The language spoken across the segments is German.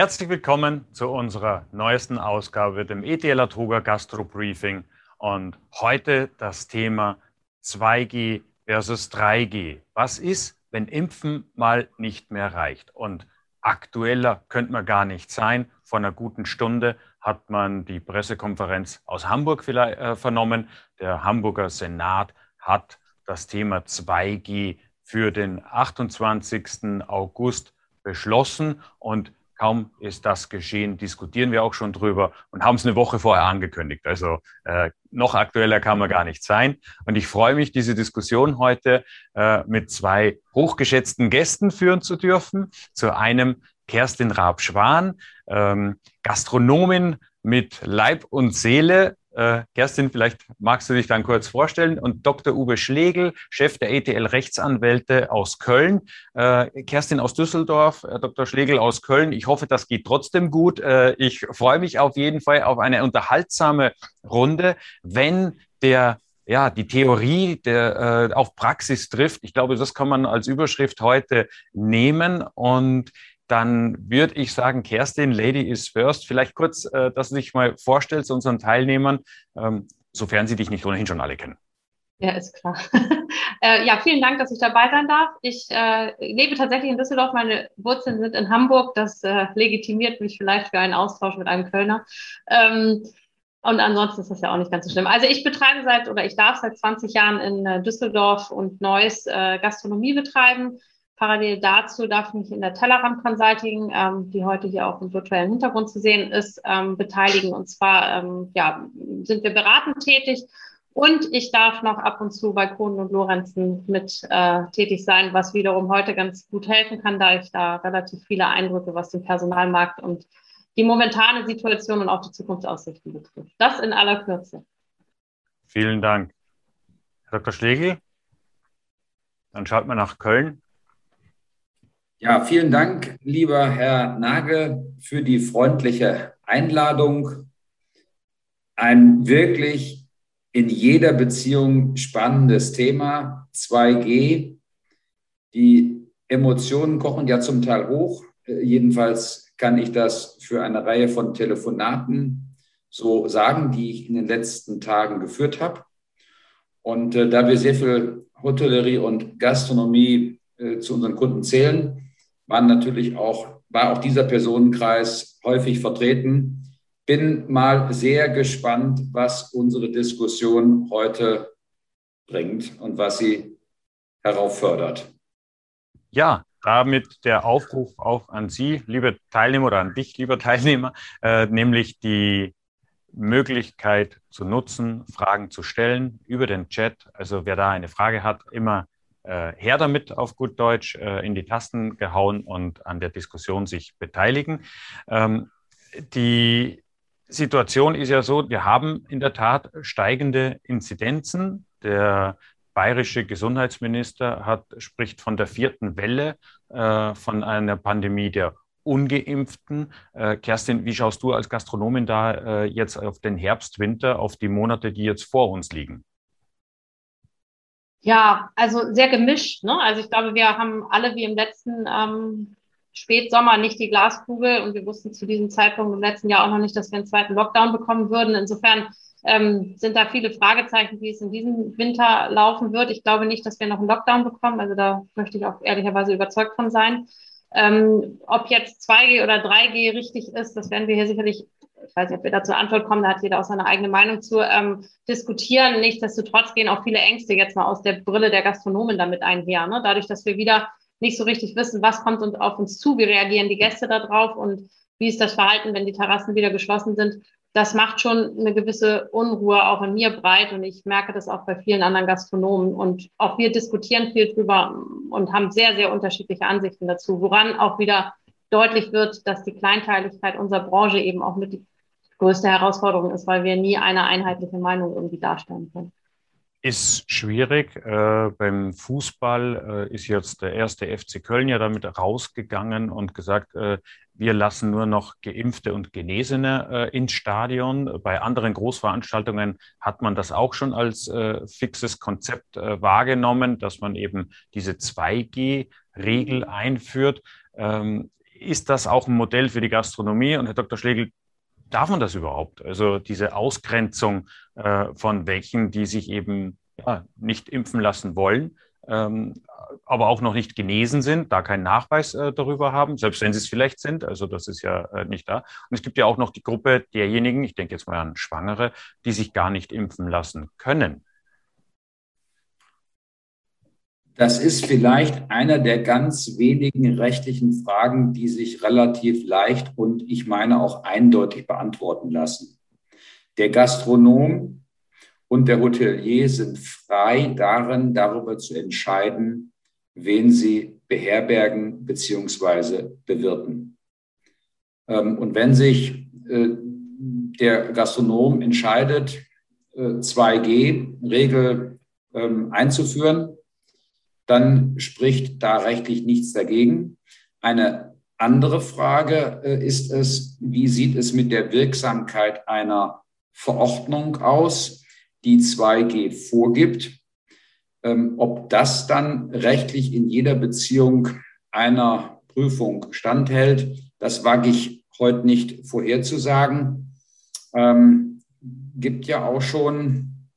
Herzlich willkommen zu unserer neuesten Ausgabe, dem ETL Atoga Gastro Briefing. Und heute das Thema 2G versus 3G. Was ist, wenn Impfen mal nicht mehr reicht? Und aktueller könnte man gar nicht sein. Vor einer guten Stunde hat man die Pressekonferenz aus Hamburg äh, vernommen. Der Hamburger Senat hat das Thema 2G für den 28. August beschlossen und Kaum ist das geschehen, diskutieren wir auch schon drüber und haben es eine Woche vorher angekündigt. Also äh, noch aktueller kann man gar nicht sein. Und ich freue mich, diese Diskussion heute äh, mit zwei hochgeschätzten Gästen führen zu dürfen. Zu einem Kerstin Raab-Schwan, ähm, Gastronomin mit Leib und Seele, äh, Kerstin, vielleicht magst du dich dann kurz vorstellen. Und Dr. Uwe Schlegel, Chef der ETL Rechtsanwälte aus Köln. Äh, Kerstin aus Düsseldorf, äh, Dr. Schlegel aus Köln. Ich hoffe, das geht trotzdem gut. Äh, ich freue mich auf jeden Fall auf eine unterhaltsame Runde, wenn der ja, die Theorie der, äh, auf Praxis trifft. Ich glaube, das kann man als Überschrift heute nehmen. Und dann würde ich sagen, Kerstin, Lady is first. Vielleicht kurz, äh, dass du dich mal vorstellst unseren Teilnehmern, ähm, sofern sie dich nicht ohnehin schon alle kennen. Ja, ist klar. äh, ja, vielen Dank, dass ich dabei sein darf. Ich äh, lebe tatsächlich in Düsseldorf. Meine Wurzeln sind in Hamburg. Das äh, legitimiert mich vielleicht für einen Austausch mit einem Kölner. Ähm, und ansonsten ist das ja auch nicht ganz so schlimm. Also ich betreibe seit oder ich darf seit 20 Jahren in äh, Düsseldorf und Neuss äh, Gastronomie betreiben Parallel dazu darf ich mich in der Tellerrand Consulting, ähm, die heute hier auch im virtuellen Hintergrund zu sehen ist, ähm, beteiligen. Und zwar ähm, ja, sind wir beratend tätig und ich darf noch ab und zu bei Kohlen und Lorenzen mit äh, tätig sein, was wiederum heute ganz gut helfen kann, da ich da relativ viele Eindrücke, was den Personalmarkt und die momentane Situation und auch die Zukunftsaussichten betrifft. Das in aller Kürze. Vielen Dank. Herr Dr. Schlegel, dann schaut man nach Köln. Ja, vielen Dank, lieber Herr Nagel, für die freundliche Einladung. Ein wirklich in jeder Beziehung spannendes Thema, 2G. Die Emotionen kochen ja zum Teil hoch. Jedenfalls kann ich das für eine Reihe von Telefonaten so sagen, die ich in den letzten Tagen geführt habe. Und äh, da wir sehr viel Hotellerie und Gastronomie äh, zu unseren Kunden zählen, waren natürlich auch, war auch dieser Personenkreis häufig vertreten. Bin mal sehr gespannt, was unsere Diskussion heute bringt und was sie heraufördert. Ja, damit der Aufruf auch an Sie, liebe Teilnehmer, oder an dich, lieber Teilnehmer, äh, nämlich die Möglichkeit zu nutzen, Fragen zu stellen über den Chat. Also wer da eine Frage hat, immer äh, her damit auf gut Deutsch, äh, in die Tasten gehauen und an der Diskussion sich beteiligen. Ähm, die Situation ist ja so, wir haben in der Tat steigende Inzidenzen. Der bayerische Gesundheitsminister hat, spricht von der vierten Welle äh, von einer Pandemie der Ungeimpften. Äh, Kerstin, wie schaust du als Gastronomin da äh, jetzt auf den Herbst, Winter, auf die Monate, die jetzt vor uns liegen? Ja, also sehr gemischt. Ne? Also ich glaube, wir haben alle wie im letzten ähm, Spätsommer nicht die Glaskugel und wir wussten zu diesem Zeitpunkt im letzten Jahr auch noch nicht, dass wir einen zweiten Lockdown bekommen würden. Insofern ähm, sind da viele Fragezeichen, wie es in diesem Winter laufen wird. Ich glaube nicht, dass wir noch einen Lockdown bekommen. Also da möchte ich auch ehrlicherweise überzeugt von sein. Ähm, ob jetzt 2G oder 3G richtig ist, das werden wir hier sicherlich ich weiß nicht, ob wir dazu Antwort kommen, da hat jeder auch seine eigene Meinung zu, ähm, diskutieren. Nichtsdestotrotz gehen auch viele Ängste jetzt mal aus der Brille der Gastronomen damit einher. Ne? Dadurch, dass wir wieder nicht so richtig wissen, was kommt uns auf uns zu, wie reagieren die Gäste darauf und wie ist das Verhalten, wenn die Terrassen wieder geschlossen sind. Das macht schon eine gewisse Unruhe auch in mir breit und ich merke das auch bei vielen anderen Gastronomen. Und auch wir diskutieren viel drüber und haben sehr, sehr unterschiedliche Ansichten dazu, woran auch wieder deutlich wird, dass die Kleinteiligkeit unserer Branche eben auch mit die größte Herausforderung ist, weil wir nie eine einheitliche Meinung irgendwie darstellen können. Ist schwierig. Äh, beim Fußball äh, ist jetzt der erste FC Köln ja damit rausgegangen und gesagt, äh, wir lassen nur noch Geimpfte und Genesene äh, ins Stadion. Bei anderen Großveranstaltungen hat man das auch schon als äh, fixes Konzept äh, wahrgenommen, dass man eben diese 2G-Regel einführt. Ähm, ist das auch ein Modell für die Gastronomie? Und Herr Dr. Schlegel, darf man das überhaupt? Also diese Ausgrenzung äh, von welchen, die sich eben ja, nicht impfen lassen wollen, ähm, aber auch noch nicht genesen sind, da keinen Nachweis äh, darüber haben, selbst wenn sie es vielleicht sind. Also das ist ja äh, nicht da. Und es gibt ja auch noch die Gruppe derjenigen, ich denke jetzt mal an Schwangere, die sich gar nicht impfen lassen können. Das ist vielleicht einer der ganz wenigen rechtlichen Fragen, die sich relativ leicht und ich meine auch eindeutig beantworten lassen. Der Gastronom und der Hotelier sind frei darin, darüber zu entscheiden, wen sie beherbergen bzw. bewirten. Ähm, und wenn sich äh, der Gastronom entscheidet, 2G-Regel äh, ähm, einzuführen, dann spricht da rechtlich nichts dagegen. Eine andere Frage äh, ist es, wie sieht es mit der Wirksamkeit einer Verordnung aus, die 2G vorgibt? Ähm, ob das dann rechtlich in jeder Beziehung einer Prüfung standhält, das wage ich heute nicht vorherzusagen. Ähm, gibt ja auch schon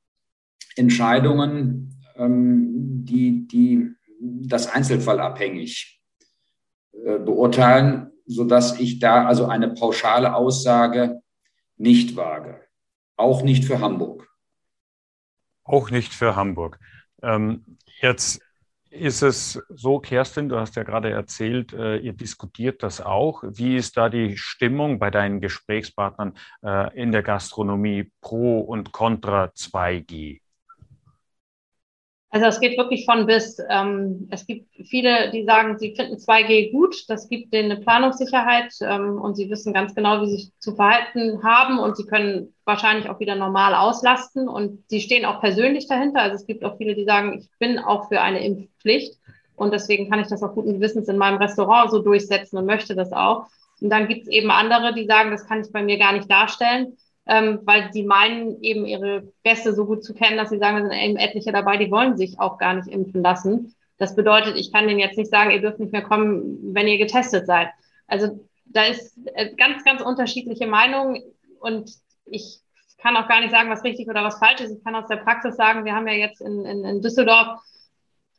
Entscheidungen, ähm, die, die das einzelfallabhängig äh, beurteilen, sodass ich da also eine pauschale Aussage nicht wage. Auch nicht für Hamburg. Auch nicht für Hamburg. Ähm, jetzt ist es so, Kerstin, du hast ja gerade erzählt, äh, ihr diskutiert das auch. Wie ist da die Stimmung bei deinen Gesprächspartnern äh, in der Gastronomie pro und contra 2G? Also es geht wirklich von bis. Ähm, es gibt viele, die sagen, sie finden 2G gut. Das gibt denen eine Planungssicherheit ähm, und sie wissen ganz genau, wie sie sich zu verhalten haben und sie können wahrscheinlich auch wieder normal auslasten und sie stehen auch persönlich dahinter. Also es gibt auch viele, die sagen, ich bin auch für eine Impfpflicht und deswegen kann ich das auch guten Gewissens in meinem Restaurant so durchsetzen und möchte das auch. Und dann gibt es eben andere, die sagen, das kann ich bei mir gar nicht darstellen ähm, weil sie meinen, eben ihre Gäste so gut zu kennen, dass sie sagen, da sind eben etliche dabei, die wollen sich auch gar nicht impfen lassen. Das bedeutet, ich kann denen jetzt nicht sagen, ihr dürft nicht mehr kommen, wenn ihr getestet seid. Also da ist äh, ganz, ganz unterschiedliche Meinungen und ich kann auch gar nicht sagen, was richtig oder was falsch ist. Ich kann aus der Praxis sagen, wir haben ja jetzt in, in, in Düsseldorf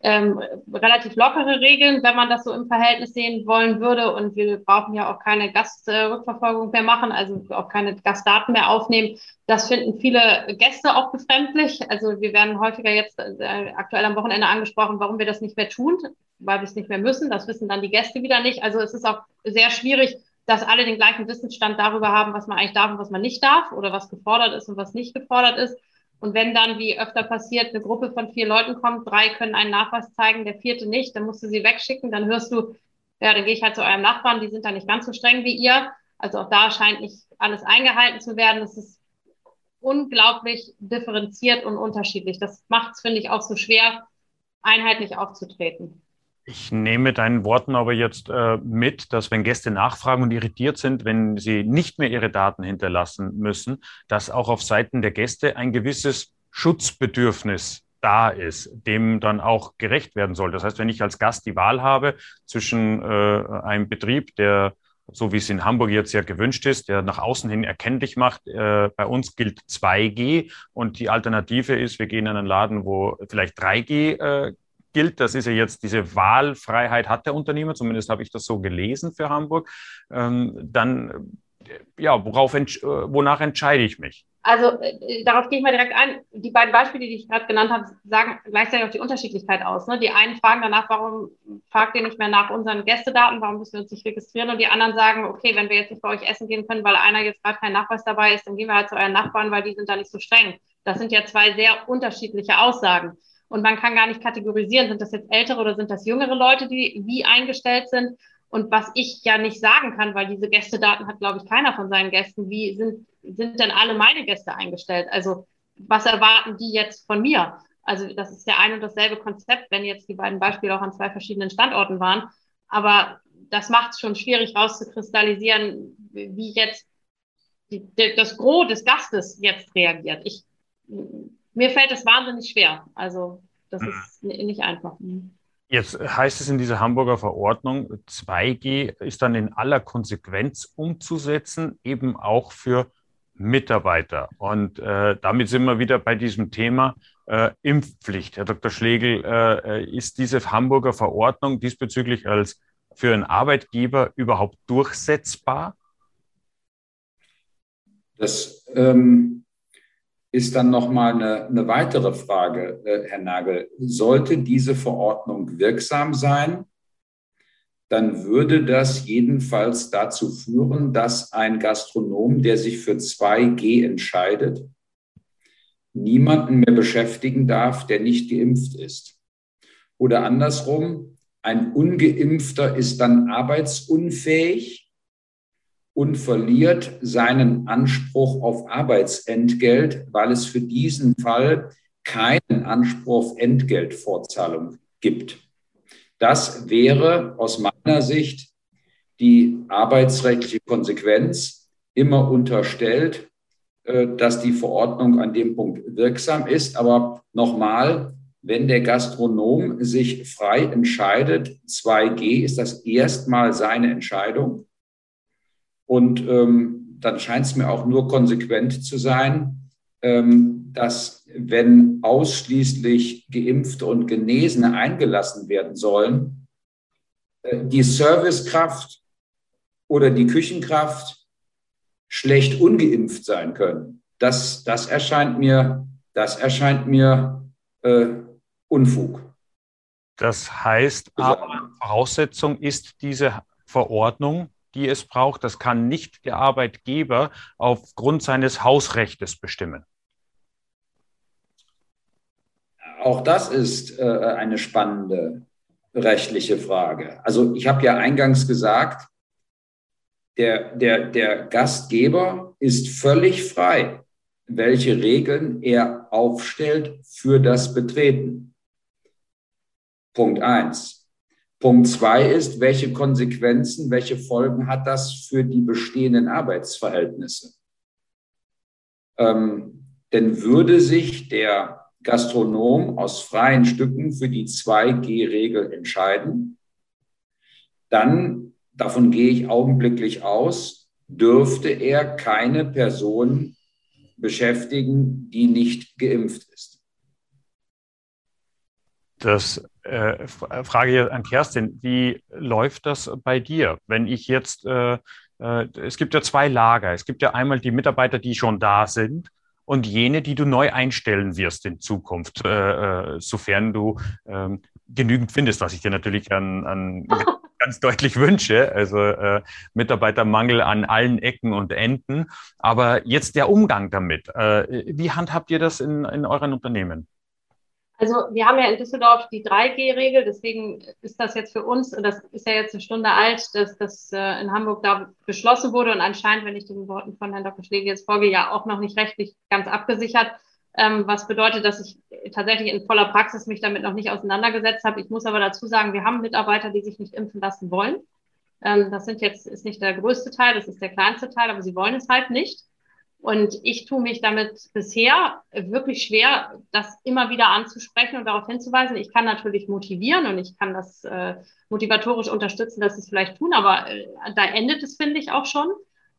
ähm, relativ lockere Regeln, wenn man das so im Verhältnis sehen wollen würde. Und wir brauchen ja auch keine Gastrückverfolgung mehr machen, also auch keine Gastdaten mehr aufnehmen. Das finden viele Gäste auch befremdlich. Also wir werden häufiger jetzt äh, aktuell am Wochenende angesprochen, warum wir das nicht mehr tun, weil wir es nicht mehr müssen. Das wissen dann die Gäste wieder nicht. Also es ist auch sehr schwierig, dass alle den gleichen Wissensstand darüber haben, was man eigentlich darf und was man nicht darf oder was gefordert ist und was nicht gefordert ist. Und wenn dann, wie öfter passiert, eine Gruppe von vier Leuten kommt, drei können einen Nachweis zeigen, der vierte nicht, dann musst du sie wegschicken, dann hörst du, ja, dann gehe ich halt zu eurem Nachbarn, die sind da nicht ganz so streng wie ihr. Also auch da scheint nicht alles eingehalten zu werden. Das ist unglaublich differenziert und unterschiedlich. Das macht es, finde ich, auch so schwer, einheitlich aufzutreten. Ich nehme deinen Worten aber jetzt äh, mit, dass wenn Gäste nachfragen und irritiert sind, wenn sie nicht mehr ihre Daten hinterlassen müssen, dass auch auf Seiten der Gäste ein gewisses Schutzbedürfnis da ist, dem dann auch gerecht werden soll. Das heißt, wenn ich als Gast die Wahl habe zwischen äh, einem Betrieb, der so wie es in Hamburg jetzt ja gewünscht ist, der nach außen hin erkenntlich macht. Äh, bei uns gilt 2G und die Alternative ist, wir gehen in einen Laden, wo vielleicht 3G äh, gilt. Das ist ja jetzt diese Wahlfreiheit hat der Unternehmer, zumindest habe ich das so gelesen für Hamburg. Ähm, dann, ja, worauf, äh, wonach entscheide ich mich? Also äh, darauf gehe ich mal direkt ein. Die beiden Beispiele, die ich gerade genannt habe, sagen gleichzeitig auch die Unterschiedlichkeit aus. Ne? Die einen fragen danach, warum fragt ihr nicht mehr nach unseren Gästedaten, warum müssen wir uns nicht registrieren? Und die anderen sagen, okay, wenn wir jetzt nicht bei euch essen gehen können, weil einer jetzt gerade kein Nachweis dabei ist, dann gehen wir halt zu euren Nachbarn, weil die sind da nicht so streng. Das sind ja zwei sehr unterschiedliche Aussagen. Und man kann gar nicht kategorisieren, sind das jetzt ältere oder sind das jüngere Leute, die wie eingestellt sind. Und was ich ja nicht sagen kann, weil diese Gästedaten hat, glaube ich, keiner von seinen Gästen, wie sind, sind denn alle meine Gäste eingestellt? Also was erwarten die jetzt von mir? Also das ist ja ein und dasselbe Konzept, wenn jetzt die beiden Beispiele auch an zwei verschiedenen Standorten waren. Aber das macht es schon schwierig rauszukristallisieren, wie jetzt die, das Gros des Gastes jetzt reagiert. Ich mir fällt es wahnsinnig schwer. Also das mhm. ist nicht einfach. Mhm. Jetzt heißt es in dieser Hamburger Verordnung, 2G ist dann in aller Konsequenz umzusetzen, eben auch für Mitarbeiter. Und äh, damit sind wir wieder bei diesem Thema äh, Impfpflicht. Herr Dr. Schlegel, äh, äh, ist diese Hamburger Verordnung diesbezüglich als für einen Arbeitgeber überhaupt durchsetzbar? Das ähm, ist dann nochmal eine, eine weitere Frage, äh, Herr Nagel. Sollte diese Verordnung wirksam sein, dann würde das jedenfalls dazu führen, dass ein Gastronom, der sich für 2G entscheidet, niemanden mehr beschäftigen darf, der nicht geimpft ist. Oder andersrum, ein ungeimpfter ist dann arbeitsunfähig und verliert seinen Anspruch auf Arbeitsentgelt, weil es für diesen Fall keinen Anspruch auf Entgeltfortzahlung gibt. Das wäre aus meiner Sicht die arbeitsrechtliche Konsequenz, immer unterstellt, äh, dass die Verordnung an dem Punkt wirksam ist. Aber nochmal, wenn der Gastronom sich frei entscheidet, 2G ist das erstmal seine Entscheidung. Und ähm, dann scheint es mir auch nur konsequent zu sein, ähm, dass wenn ausschließlich Geimpfte und Genesene eingelassen werden sollen, äh, die Servicekraft oder die Küchenkraft schlecht ungeimpft sein können. Das, das erscheint mir, das erscheint mir äh, Unfug. Das heißt, aber Voraussetzung ist diese Verordnung, die es braucht. Das kann nicht der Arbeitgeber aufgrund seines Hausrechtes bestimmen. Auch das ist äh, eine spannende rechtliche Frage. Also ich habe ja eingangs gesagt, der, der, der Gastgeber ist völlig frei, welche Regeln er aufstellt für das Betreten. Punkt eins. Punkt zwei ist, welche Konsequenzen, welche Folgen hat das für die bestehenden Arbeitsverhältnisse? Ähm, denn würde sich der Gastronom aus freien Stücken für die 2G-Regel entscheiden, dann, davon gehe ich augenblicklich aus, dürfte er keine Person beschäftigen, die nicht geimpft ist. Das äh, frage an Kerstin, wie läuft das bei dir, wenn ich jetzt, äh, äh, es gibt ja zwei Lager. Es gibt ja einmal die Mitarbeiter, die schon da sind und jene, die du neu einstellen wirst in Zukunft, äh, äh, sofern du ähm, genügend findest, was ich dir natürlich an, an ganz deutlich wünsche. Also äh, Mitarbeitermangel an allen Ecken und Enden. Aber jetzt der Umgang damit. Äh, wie handhabt ihr das in, in euren Unternehmen? Also wir haben ja in Düsseldorf die 3G-Regel, deswegen ist das jetzt für uns, und das ist ja jetzt eine Stunde alt, dass das äh, in Hamburg da beschlossen wurde und anscheinend, wenn ich den Worten von Herrn Dr. Schlegel jetzt folge, ja auch noch nicht rechtlich ganz abgesichert, ähm, was bedeutet, dass ich tatsächlich in voller Praxis mich damit noch nicht auseinandergesetzt habe. Ich muss aber dazu sagen, wir haben Mitarbeiter, die sich nicht impfen lassen wollen. Ähm, das sind jetzt, ist nicht der größte Teil, das ist der kleinste Teil, aber sie wollen es halt nicht. Und ich tue mich damit bisher wirklich schwer, das immer wieder anzusprechen und darauf hinzuweisen. Ich kann natürlich motivieren und ich kann das äh, motivatorisch unterstützen, dass sie es vielleicht tun, aber äh, da endet es, finde ich, auch schon.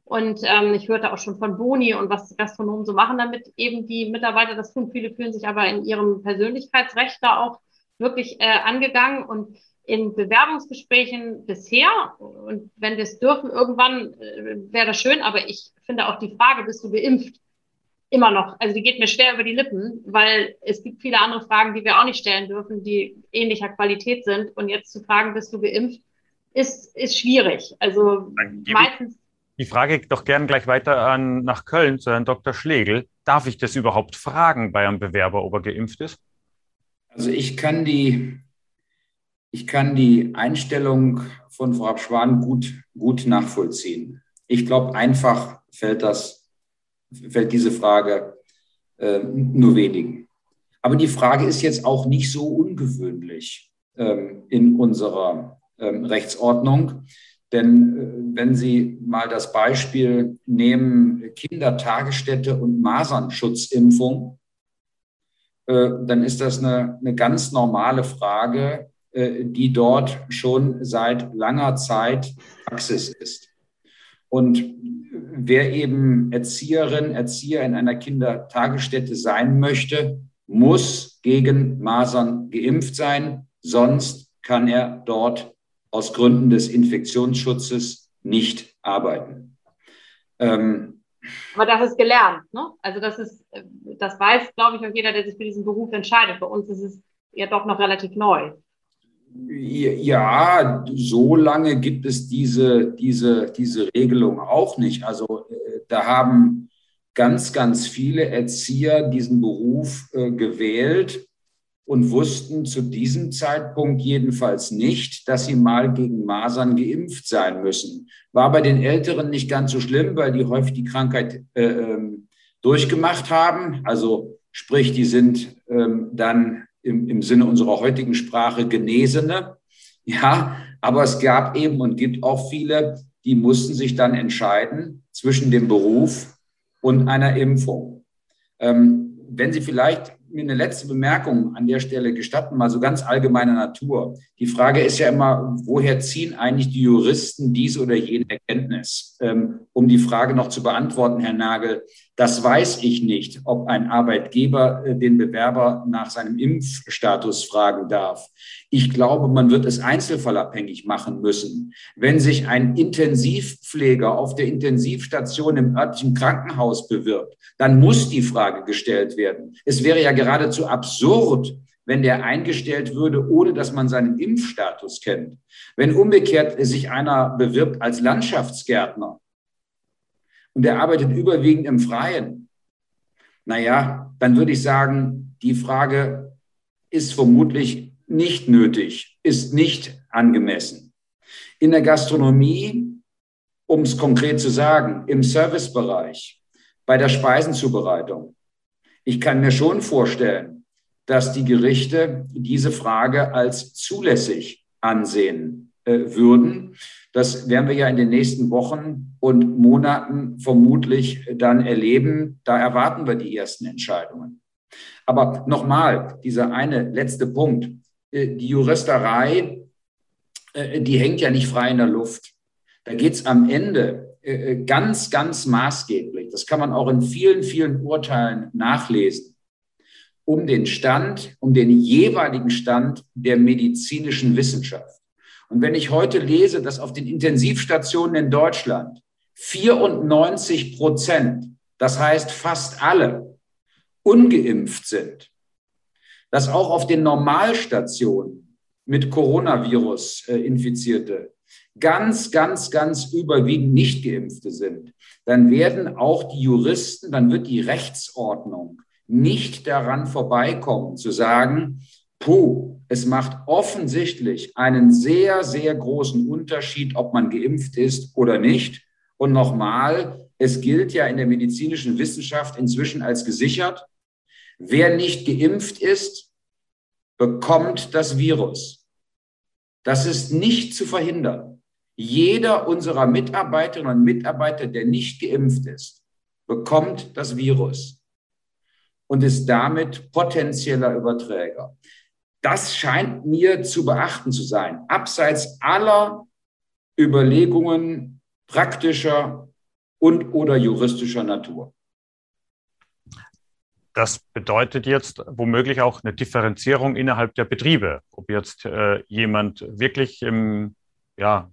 Und ähm, ich hörte auch schon von Boni und was Gastronomen so machen, damit eben die Mitarbeiter das tun. Viele fühlen sich aber in ihrem Persönlichkeitsrecht da auch wirklich äh, angegangen. Und in Bewerbungsgesprächen bisher, und wenn wir es dürfen, irgendwann äh, wäre das schön, aber ich finde auch die Frage, bist du geimpft, immer noch, also die geht mir schwer über die Lippen, weil es gibt viele andere Fragen, die wir auch nicht stellen dürfen, die ähnlicher Qualität sind. Und jetzt zu fragen, bist du geimpft, ist, ist schwierig. Also meistens. Die Frage doch gern gleich weiter an, nach Köln zu Herrn Dr. Schlegel. Darf ich das überhaupt fragen bei einem Bewerber, ob er geimpft ist? Also ich kann die ich kann die Einstellung von Frau Abschwan gut, gut nachvollziehen. Ich glaube, einfach fällt das, fällt diese Frage äh, nur wenigen. Aber die Frage ist jetzt auch nicht so ungewöhnlich ähm, in unserer ähm, Rechtsordnung. Denn äh, wenn Sie mal das Beispiel nehmen, Kindertagesstätte und Masernschutzimpfung, äh, dann ist das eine, eine ganz normale Frage, die dort schon seit langer Zeit Praxis ist. Und wer eben Erzieherin, Erzieher in einer Kindertagesstätte sein möchte, muss gegen Masern geimpft sein, sonst kann er dort aus Gründen des Infektionsschutzes nicht arbeiten. Ähm, aber das ist gelernt, ne? Also das ist, das weiß, glaube ich, auch jeder, der sich für diesen Beruf entscheidet. Bei uns ist es ja doch noch relativ neu. Ja, so lange gibt es diese, diese, diese Regelung auch nicht. Also äh, da haben ganz, ganz viele Erzieher diesen Beruf äh, gewählt und wussten zu diesem Zeitpunkt jedenfalls nicht, dass sie mal gegen Masern geimpft sein müssen. War bei den Älteren nicht ganz so schlimm, weil die häufig die Krankheit äh, ähm, durchgemacht haben. Also sprich, die sind ähm, dann im, im Sinne unserer heutigen Sprache Genesene. Ja, aber es gab eben und gibt auch viele, die mussten sich dann entscheiden zwischen dem Beruf und einer Impfung. Ähm, wenn Sie vielleicht mir eine letzte Bemerkung an der Stelle gestatten, mal so ganz allgemeiner Natur. Die Frage ist ja immer, woher ziehen eigentlich die Juristen diese oder jene Erkenntnis? Ähm, um die Frage noch zu beantworten, Herr Nagel, das weiß ich nicht, ob ein Arbeitgeber äh, den Bewerber nach seinem Impfstatus fragen darf. Ich glaube, man wird es einzelfallabhängig machen müssen. Wenn sich ein Intensivpfleger auf der Intensivstation im örtlichen Krankenhaus bewirbt, dann muss die Frage gestellt werden. Es wäre ja geradezu absurd, wenn der eingestellt würde, ohne dass man seinen Impfstatus kennt. Wenn umgekehrt sich einer bewirbt als Landschaftsgärtner und der arbeitet überwiegend im Freien, naja, dann würde ich sagen, die Frage ist vermutlich nicht nötig, ist nicht angemessen. In der Gastronomie, um es konkret zu sagen, im Servicebereich, bei der Speisenzubereitung, ich kann mir schon vorstellen, dass die Gerichte diese Frage als zulässig ansehen äh, würden. Das werden wir ja in den nächsten Wochen und Monaten vermutlich dann erleben. Da erwarten wir die ersten Entscheidungen. Aber nochmal, dieser eine letzte Punkt. Äh, die Juristerei, äh, die hängt ja nicht frei in der Luft. Da geht es am Ende äh, ganz, ganz maßgeblich, das kann man auch in vielen, vielen Urteilen nachlesen, um den Stand, um den jeweiligen Stand der medizinischen Wissenschaft. Und wenn ich heute lese, dass auf den Intensivstationen in Deutschland 94 Prozent, das heißt fast alle, ungeimpft sind, dass auch auf den Normalstationen mit Coronavirus äh, Infizierte ganz, ganz, ganz überwiegend nicht geimpfte sind, dann werden auch die Juristen, dann wird die Rechtsordnung nicht daran vorbeikommen zu sagen, puh, es macht offensichtlich einen sehr, sehr großen Unterschied, ob man geimpft ist oder nicht. Und nochmal, es gilt ja in der medizinischen Wissenschaft inzwischen als gesichert, wer nicht geimpft ist, bekommt das Virus. Das ist nicht zu verhindern. Jeder unserer Mitarbeiterinnen und Mitarbeiter, der nicht geimpft ist, bekommt das Virus und ist damit potenzieller Überträger. Das scheint mir zu beachten zu sein, abseits aller Überlegungen praktischer und oder juristischer Natur. Das bedeutet jetzt womöglich auch eine Differenzierung innerhalb der Betriebe. Ob jetzt äh, jemand wirklich im, ja,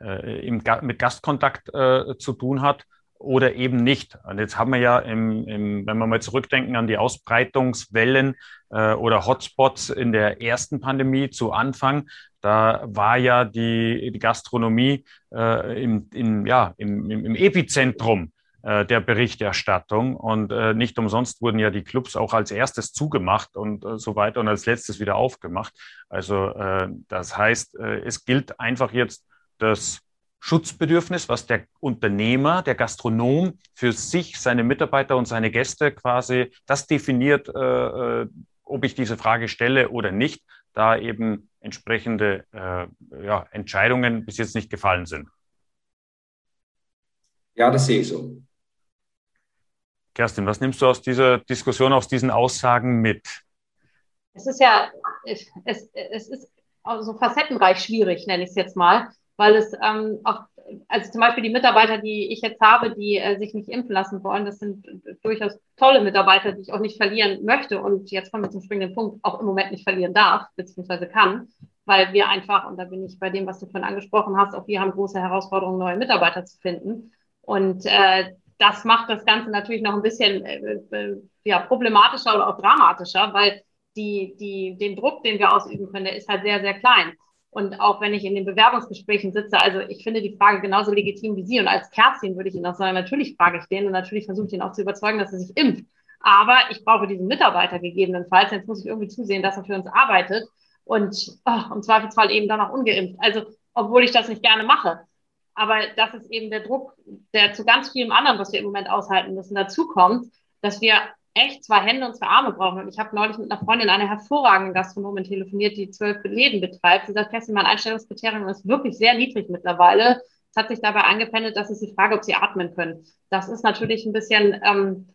äh, im, mit Gastkontakt äh, zu tun hat oder eben nicht. Und jetzt haben wir ja, im, im, wenn wir mal zurückdenken an die Ausbreitungswellen äh, oder Hotspots in der ersten Pandemie zu Anfang, da war ja die, die Gastronomie äh, im, im, ja, im, im Epizentrum äh, der Berichterstattung. Und äh, nicht umsonst wurden ja die Clubs auch als erstes zugemacht und äh, so weiter und als letztes wieder aufgemacht. Also äh, das heißt, es gilt einfach jetzt das Schutzbedürfnis, was der Unternehmer, der Gastronom für sich, seine Mitarbeiter und seine Gäste quasi, das definiert, äh, ob ich diese Frage stelle oder nicht, da eben entsprechende ja, Entscheidungen bis jetzt nicht gefallen sind. Ja, das sehe ich so. Kerstin, was nimmst du aus dieser Diskussion, aus diesen Aussagen mit? Es ist ja, es, es ist so facettenreich schwierig, nenne ich es jetzt mal, weil es ähm, auch, also zum Beispiel die Mitarbeiter, die ich jetzt habe, die äh, sich nicht impfen lassen wollen, das sind durchaus tolle Mitarbeiter, die ich auch nicht verlieren möchte und jetzt kommen wir zum springenden Punkt, auch im Moment nicht verlieren darf, beziehungsweise kann, weil wir einfach, und da bin ich bei dem, was du vorhin angesprochen hast, auch wir haben große Herausforderungen, neue Mitarbeiter zu finden. Und äh, das macht das Ganze natürlich noch ein bisschen äh, äh, ja, problematischer oder auch dramatischer, weil die, die, den Druck, den wir ausüben können, der ist halt sehr, sehr klein. Und auch wenn ich in den Bewerbungsgesprächen sitze, also ich finde die Frage genauso legitim wie Sie. Und als Kerstin würde ich Ihnen auch sagen, natürlich frage ich den und natürlich versuche ich ihn auch zu überzeugen, dass er sich impft. Aber ich brauche diesen Mitarbeiter gegebenenfalls. Jetzt muss ich irgendwie zusehen, dass er für uns arbeitet und oh, im Zweifelsfall eben dann auch ungeimpft. Also, obwohl ich das nicht gerne mache. Aber das ist eben der Druck, der zu ganz vielem anderen, was wir im Moment aushalten müssen, dazu kommt, dass wir echt zwei Hände und zwei Arme brauchen. Und ich habe neulich mit einer Freundin, einer hervorragenden Gastronomin telefoniert, die zwölf Läden betreibt. Sie sagt, Kerstin, mein Einstellungskriterium ist wirklich sehr niedrig mittlerweile. Es hat sich dabei angependelt, dass ich sie frage, ob sie atmen können. Das ist natürlich ein bisschen ähm,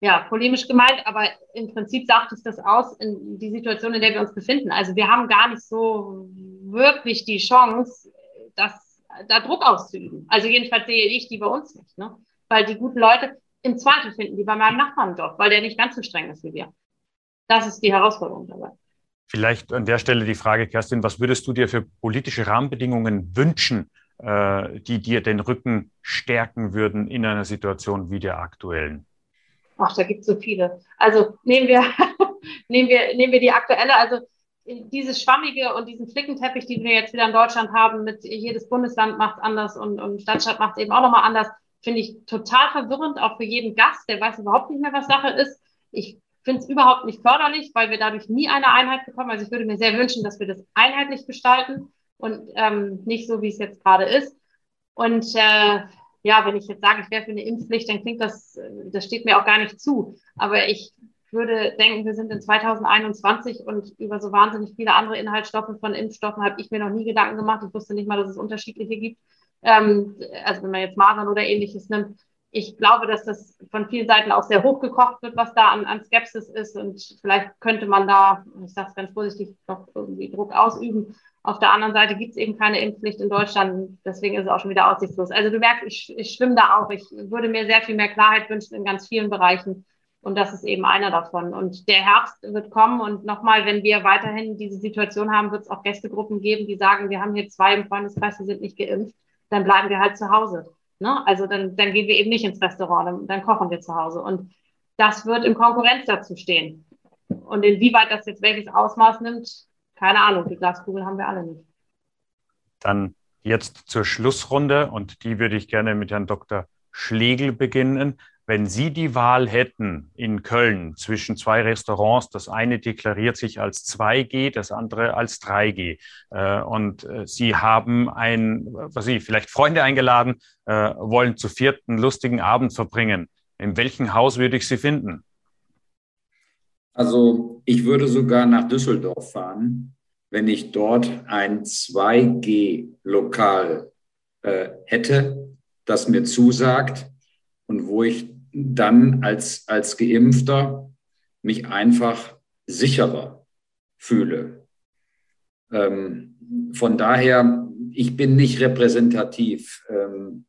ja, polemisch gemeint, aber im Prinzip sagt es das aus in die Situation, in der wir uns befinden. Also wir haben gar nicht so wirklich die Chance, das, da Druck auszuüben. Also jedenfalls sehe ich die bei uns nicht, ne? Weil die guten Leute im Zweifel finden die bei meinem Nachbarn Job, weil der nicht ganz so streng ist wie wir. Das ist die Herausforderung dabei. Vielleicht an der Stelle die Frage, Kerstin, was würdest du dir für politische Rahmenbedingungen wünschen, äh, die dir den Rücken stärken würden in einer Situation wie der aktuellen? Ach, da gibt es so viele. Also nehmen wir, nehmen wir, nehmen wir die aktuelle, also dieses Schwammige und diesen Flickenteppich, den wir jetzt wieder in Deutschland haben, mit jedes Bundesland macht anders und, und Stadtstaat macht eben auch nochmal anders, finde ich total verwirrend, auch für jeden Gast, der weiß überhaupt nicht mehr, was Sache ist. Ich finde es überhaupt nicht förderlich, weil wir dadurch nie eine Einheit bekommen. Also ich würde mir sehr wünschen, dass wir das einheitlich gestalten und ähm, nicht so, wie es jetzt gerade ist. Und äh, ja, wenn ich jetzt sage, ich wäre für eine Impfpflicht, dann klingt das, das steht mir auch gar nicht zu. Aber ich würde denken, wir sind in 2021 und über so wahnsinnig viele andere Inhaltsstoffe von Impfstoffen habe ich mir noch nie Gedanken gemacht. Ich wusste nicht mal, dass es unterschiedliche gibt. Ähm, also wenn man jetzt Masern oder ähnliches nimmt. Ich glaube, dass das von vielen Seiten auch sehr hochgekocht wird, was da an, an Skepsis ist. Und vielleicht könnte man da, ich sage es ganz vorsichtig, noch irgendwie Druck ausüben. Auf der anderen Seite gibt es eben keine Impfpflicht in Deutschland, deswegen ist es auch schon wieder aussichtslos. Also du merkst, ich, ich schwimme da auch. Ich würde mir sehr viel mehr Klarheit wünschen in ganz vielen Bereichen. Und das ist eben einer davon. Und der Herbst wird kommen. Und nochmal, wenn wir weiterhin diese Situation haben, wird es auch Gästegruppen geben, die sagen, wir haben hier zwei im Freundeskreis, die sind nicht geimpft. Dann bleiben wir halt zu Hause. Ne? Also dann, dann gehen wir eben nicht ins Restaurant, dann, dann kochen wir zu Hause. Und das wird in Konkurrenz dazu stehen. Und inwieweit das jetzt welches Ausmaß nimmt, keine Ahnung, die Glaskugel haben wir alle nicht. Dann jetzt zur Schlussrunde und die würde ich gerne mit Herrn Dr. Schlegel beginnen. Wenn Sie die Wahl hätten in Köln zwischen zwei Restaurants, das eine deklariert sich als 2G, das andere als 3G, äh, und äh, Sie haben ein, was Sie vielleicht Freunde eingeladen, äh, wollen zu vierten lustigen Abend verbringen. In welchem Haus würde ich Sie finden? Also ich würde sogar nach Düsseldorf fahren, wenn ich dort ein 2G-Lokal äh, hätte, das mir zusagt und wo ich dann als, als Geimpfter mich einfach sicherer fühle. Ähm, von daher, ich bin nicht repräsentativ. Ähm,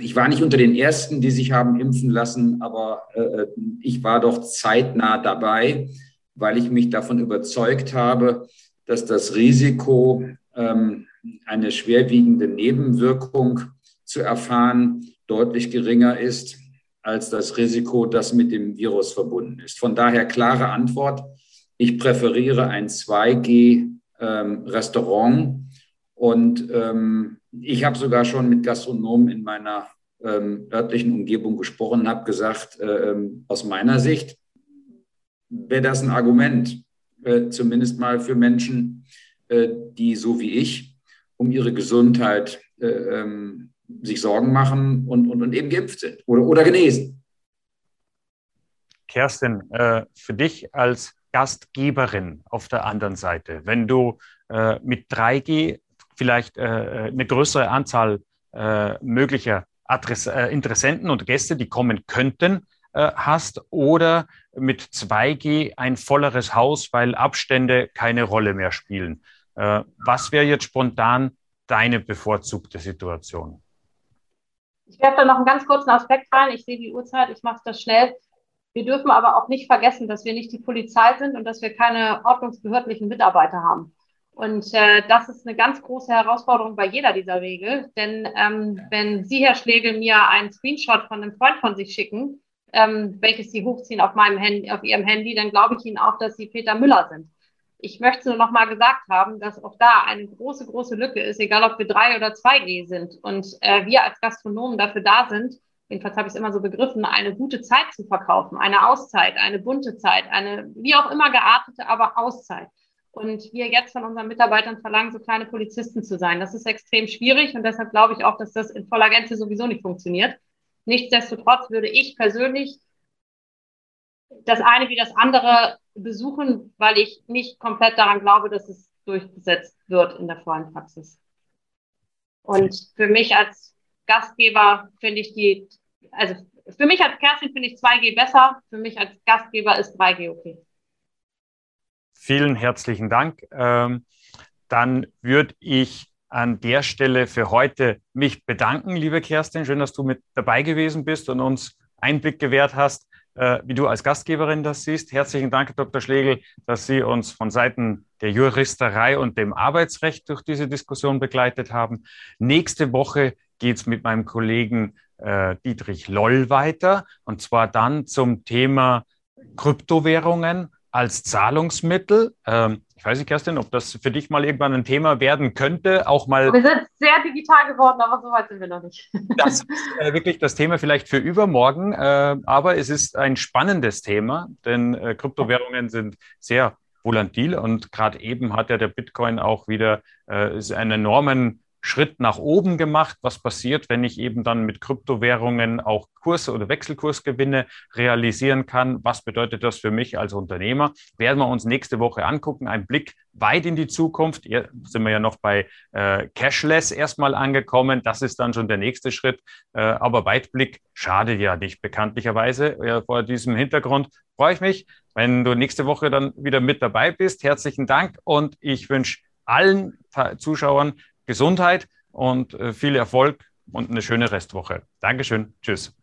ich war nicht unter den Ersten, die sich haben impfen lassen, aber äh, ich war doch zeitnah dabei, weil ich mich davon überzeugt habe, dass das Risiko, ähm, eine schwerwiegende Nebenwirkung zu erfahren, deutlich geringer ist als das Risiko, das mit dem Virus verbunden ist. Von daher klare Antwort. Ich präferiere ein 2G-Restaurant ähm, und ähm, ich habe sogar schon mit Gastronomen in meiner ähm, örtlichen Umgebung gesprochen habe gesagt, äh, ähm, aus meiner Sicht wäre das ein Argument, äh, zumindest mal für Menschen, äh, die so wie ich um ihre Gesundheit äh, ähm, sich Sorgen machen und, und, und eben geimpft sind oder, oder genesen. Kerstin, äh, für dich als Gastgeberin auf der anderen Seite, wenn du äh, mit 3G vielleicht äh, eine größere Anzahl äh, möglicher Adress äh, Interessenten und Gäste, die kommen könnten, äh, hast oder mit 2G ein volleres Haus, weil Abstände keine Rolle mehr spielen. Was wäre jetzt spontan deine bevorzugte Situation? Ich werfe da noch einen ganz kurzen Aspekt rein. Ich sehe die Uhrzeit, ich mache das schnell. Wir dürfen aber auch nicht vergessen, dass wir nicht die Polizei sind und dass wir keine ordnungsbehördlichen Mitarbeiter haben. Und äh, das ist eine ganz große Herausforderung bei jeder dieser Regel. Denn ähm, wenn Sie, Herr Schlegel, mir einen Screenshot von einem Freund von sich schicken, ähm, welches Sie hochziehen auf meinem Handy, auf Ihrem Handy, dann glaube ich Ihnen auch, dass Sie Peter Müller sind. Ich möchte nur noch mal gesagt haben, dass auch da eine große, große Lücke ist, egal ob wir drei oder 2G sind. Und äh, wir als Gastronomen dafür da sind, jedenfalls habe ich es immer so begriffen, eine gute Zeit zu verkaufen, eine Auszeit, eine bunte Zeit, eine wie auch immer geartete, aber Auszeit. Und wir jetzt von unseren Mitarbeitern verlangen, so kleine Polizisten zu sein. Das ist extrem schwierig und deshalb glaube ich auch, dass das in voller Gänze sowieso nicht funktioniert. Nichtsdestotrotz würde ich persönlich das eine wie das andere besuchen, weil ich nicht komplett daran glaube, dass es durchgesetzt wird in der vollen Praxis. Und für mich als Gastgeber finde ich die, also für mich als Kerstin finde ich 2G besser, für mich als Gastgeber ist 3G okay. Vielen herzlichen Dank. Ähm, dann würde ich an der Stelle für heute mich bedanken, liebe Kerstin. Schön, dass du mit dabei gewesen bist und uns Einblick gewährt hast, wie du als Gastgeberin das siehst. Herzlichen Dank, Dr. Schlegel, dass Sie uns von Seiten der Juristerei und dem Arbeitsrecht durch diese Diskussion begleitet haben. Nächste Woche geht es mit meinem Kollegen äh, Dietrich Loll weiter und zwar dann zum Thema Kryptowährungen als Zahlungsmittel. Ähm, ich weiß nicht, Kerstin, ob das für dich mal irgendwann ein Thema werden könnte, auch mal. Wir sind sehr digital geworden, aber so weit sind wir noch nicht. das ist äh, wirklich das Thema vielleicht für übermorgen, äh, aber es ist ein spannendes Thema, denn äh, Kryptowährungen sind sehr volatil und gerade eben hat ja der Bitcoin auch wieder äh, einen enormen Schritt nach oben gemacht. Was passiert, wenn ich eben dann mit Kryptowährungen auch Kurs- oder Wechselkursgewinne realisieren kann? Was bedeutet das für mich als Unternehmer? Werden wir uns nächste Woche angucken. Ein Blick weit in die Zukunft. Hier sind wir ja noch bei äh, Cashless erstmal angekommen. Das ist dann schon der nächste Schritt. Äh, aber Weitblick schadet ja nicht bekanntlicherweise. Ja, vor diesem Hintergrund freue ich mich, wenn du nächste Woche dann wieder mit dabei bist. Herzlichen Dank und ich wünsche allen Zuschauern Gesundheit und äh, viel Erfolg und eine schöne Restwoche. Dankeschön. Tschüss.